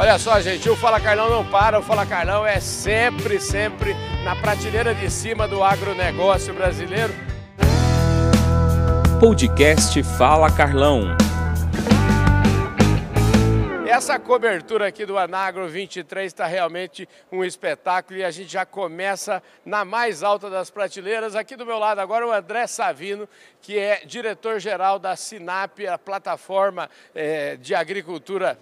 Olha só, gente, o Fala Carlão não para, o Fala Carlão é sempre, sempre na prateleira de cima do agronegócio brasileiro. Podcast Fala Carlão. Essa cobertura aqui do Anagro 23 está realmente um espetáculo e a gente já começa na mais alta das prateleiras. Aqui do meu lado agora o André Savino, que é diretor-geral da Sinap, a plataforma é, de agricultura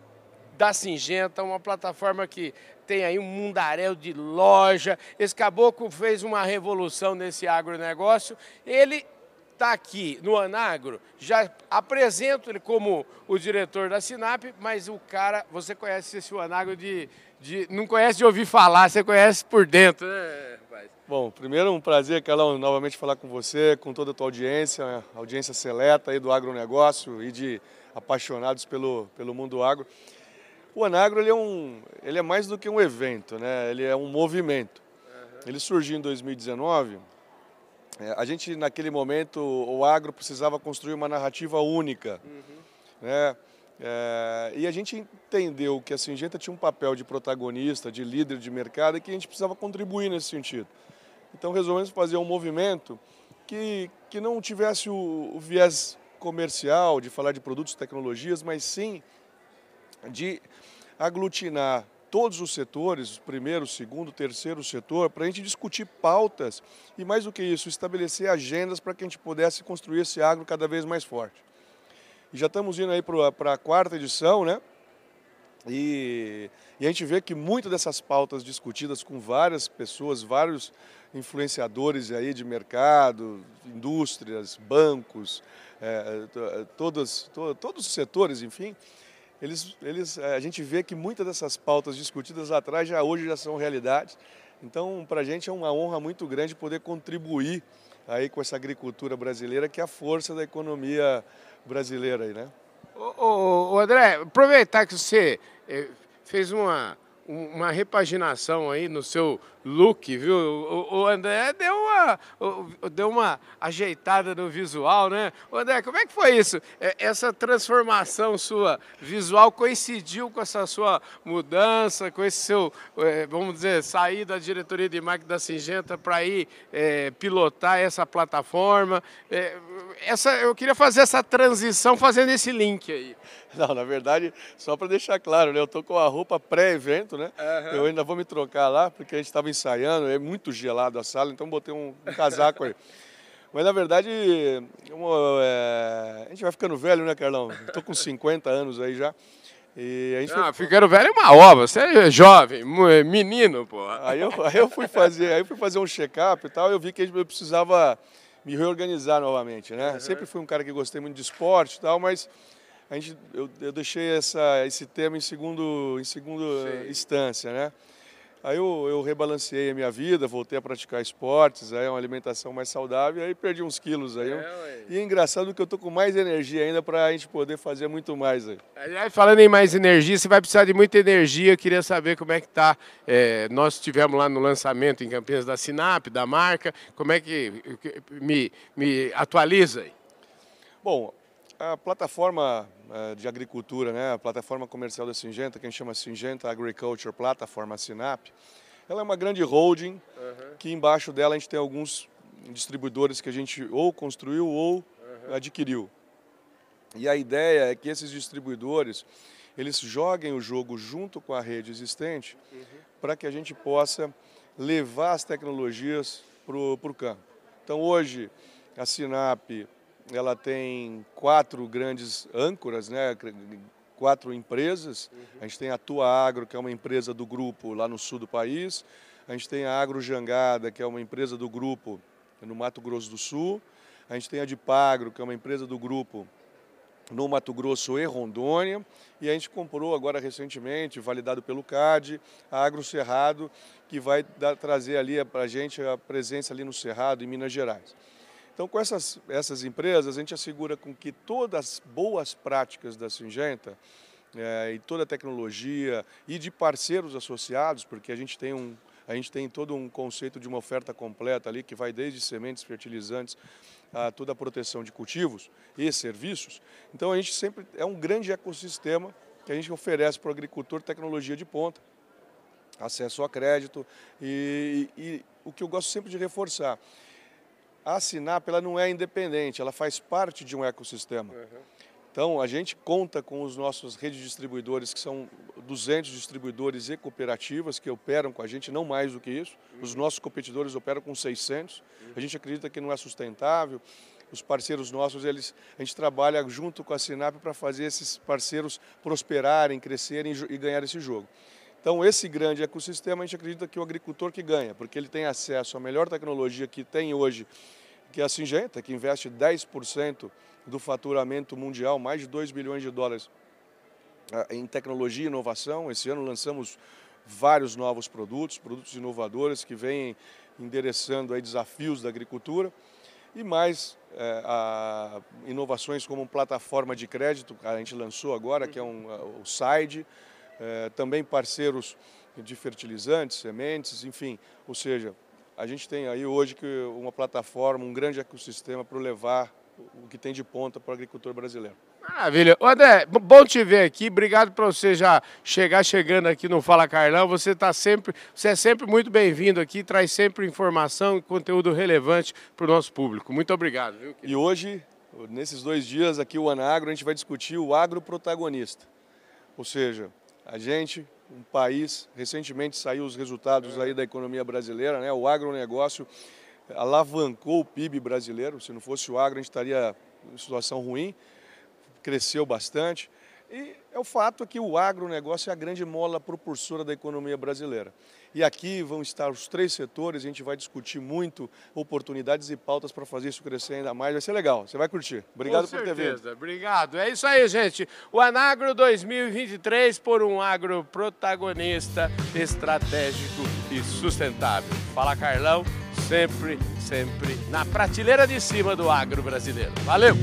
da Singenta, uma plataforma que tem aí um mundaréu de loja. Esse caboclo fez uma revolução nesse agronegócio. Ele está aqui no Anagro, já apresento ele como o diretor da Sinap, mas o cara, você conhece esse Anagro de, de. não conhece de ouvir falar, você conhece por dentro, né, rapaz? Bom, primeiro um prazer, Carlão, novamente falar com você, com toda a tua audiência, audiência seleta aí do agronegócio e de apaixonados pelo, pelo mundo agro. O Anagro ele é, um, ele é mais do que um evento, né? ele é um movimento. Ele surgiu em 2019. É, a gente, naquele momento, o agro precisava construir uma narrativa única. Uhum. Né? É, e a gente entendeu que a Singenta tinha um papel de protagonista, de líder de mercado e que a gente precisava contribuir nesse sentido. Então resolvemos fazer um movimento que, que não tivesse o, o viés comercial, de falar de produtos e tecnologias, mas sim de aglutinar todos os setores, primeiro, segundo, terceiro setor, para a gente discutir pautas e, mais do que isso, estabelecer agendas para que a gente pudesse construir esse agro cada vez mais forte. E já estamos indo aí para a quarta edição, né? E, e, a gente vê que muitas dessas pautas discutidas com várias pessoas, vários influenciadores aí de mercado, indústrias, bancos, é, to, todos os setores, enfim, eles, eles, eh, a gente vê que muitas dessas pautas discutidas lá atrás já hoje já são realidade. Então, para a gente é uma honra muito grande poder contribuir aí com essa agricultura brasileira, que é a força da economia brasileira aí, né? Ô, ô, ô André, aproveitar que você eh, fez uma, uma repaginação aí no seu look, viu? O, André deu uma, deu uma ajeitada no visual, né? O André, como é que foi isso? É, essa transformação sua visual coincidiu com essa sua mudança, com esse seu, é, vamos dizer, sair da diretoria de marketing da Singenta para ir é, pilotar essa plataforma? É, essa, eu queria fazer essa transição fazendo esse link aí. Não, na verdade, só para deixar claro, né? Eu tô com a roupa pré-evento, né? Uhum. Eu ainda vou me trocar lá, porque a gente estava ensaiando, é muito gelado a sala, então botei um, um casaco aí. Mas na verdade, é... a gente vai ficando velho, né, Carlão? Estou com 50 anos aí já. E a gente ah, foi... ficando velho é uma obra, você é jovem, é menino, pô. Aí eu, aí eu fui fazer, aí fui fazer um check-up e tal, eu vi que eu precisava me reorganizar novamente, né? Uhum. Sempre fui um cara que gostei muito de esporte e tal, mas a gente, eu, eu deixei essa, esse tema em segundo, em segundo instância, né? Aí eu, eu rebalanceei a minha vida, voltei a praticar esportes, aí uma alimentação mais saudável, aí perdi uns quilos aí. É, e é engraçado que eu tô com mais energia ainda para a gente poder fazer muito mais aí. Aliás, falando em mais energia, você vai precisar de muita energia, eu queria saber como é que tá. É, nós estivemos lá no lançamento em Campinas da Sinap, da marca, como é que me, me atualiza aí? Bom, a plataforma eh, de agricultura, né, a plataforma comercial da Singenta, que a gente chama Singenta Agriculture Platform, a Sinap, ela é uma grande holding, uhum. que embaixo dela a gente tem alguns distribuidores que a gente ou construiu ou uhum. adquiriu. E a ideia é que esses distribuidores, eles joguem o jogo junto com a rede existente uhum. para que a gente possa levar as tecnologias para o campo. Então hoje a Sinap ela tem quatro grandes âncoras, né? quatro empresas. Uhum. A gente tem a Tua Agro, que é uma empresa do grupo lá no sul do país. A gente tem a Agro Jangada, que é uma empresa do grupo no Mato Grosso do Sul. A gente tem a Dipagro, que é uma empresa do grupo no Mato Grosso e Rondônia. E a gente comprou agora recentemente, validado pelo CAD, a Agro Cerrado, que vai dar, trazer ali para a gente a presença ali no Cerrado, em Minas Gerais. Então, com essas, essas empresas, a gente assegura com que todas as boas práticas da Singenta é, e toda a tecnologia e de parceiros associados, porque a gente tem um, a gente tem todo um conceito de uma oferta completa ali que vai desde sementes, fertilizantes, a toda a proteção de cultivos e serviços. Então a gente sempre é um grande ecossistema que a gente oferece para o agricultor tecnologia de ponta, acesso a crédito e, e, e o que eu gosto sempre de reforçar, a Sinap ela não é independente, ela faz parte de um ecossistema. Uhum. Então, a gente conta com os nossos redes de distribuidores, que são 200 distribuidores e cooperativas que operam com a gente, não mais do que isso. Os nossos competidores operam com 600. A gente acredita que não é sustentável. Os parceiros nossos, eles, a gente trabalha junto com a Sinap para fazer esses parceiros prosperarem, crescerem e ganhar esse jogo. Então, esse grande ecossistema, a gente acredita que o agricultor que ganha, porque ele tem acesso à melhor tecnologia que tem hoje, que é a Singenta, que investe 10% do faturamento mundial, mais de 2 bilhões de dólares ah, em tecnologia e inovação. Esse ano lançamos vários novos produtos, produtos inovadores que vêm endereçando aí desafios da agricultura e mais é, a, inovações como plataforma de crédito que a gente lançou agora, que é um, o SIDE, é, também parceiros de fertilizantes, sementes, enfim, ou seja, a gente tem aí hoje uma plataforma, um grande ecossistema para levar o que tem de ponta para o agricultor brasileiro. Maravilha. André, bom te ver aqui. Obrigado por você já chegar chegando aqui no Fala Carlão. Você tá sempre, você é sempre muito bem-vindo aqui, traz sempre informação e conteúdo relevante para o nosso público. Muito obrigado. Viu, e hoje, nesses dois dias aqui o Anagro, a gente vai discutir o agro protagonista. Ou seja, a gente, um país, recentemente saiu os resultados aí da economia brasileira, né? O agronegócio alavancou o PIB brasileiro. Se não fosse o agro, a gente estaria em situação ruim. Cresceu bastante. E é o fato que o agronegócio é a grande mola propulsora da economia brasileira. E aqui vão estar os três setores, a gente vai discutir muito oportunidades e pautas para fazer isso crescer ainda mais. Vai ser legal, você vai curtir. Obrigado Com por ter vindo. Obrigado. É isso aí, gente. O Anagro 2023 por um agro protagonista, estratégico e sustentável. Fala, Carlão sempre, sempre na prateleira de cima do agro brasileiro. Valeu!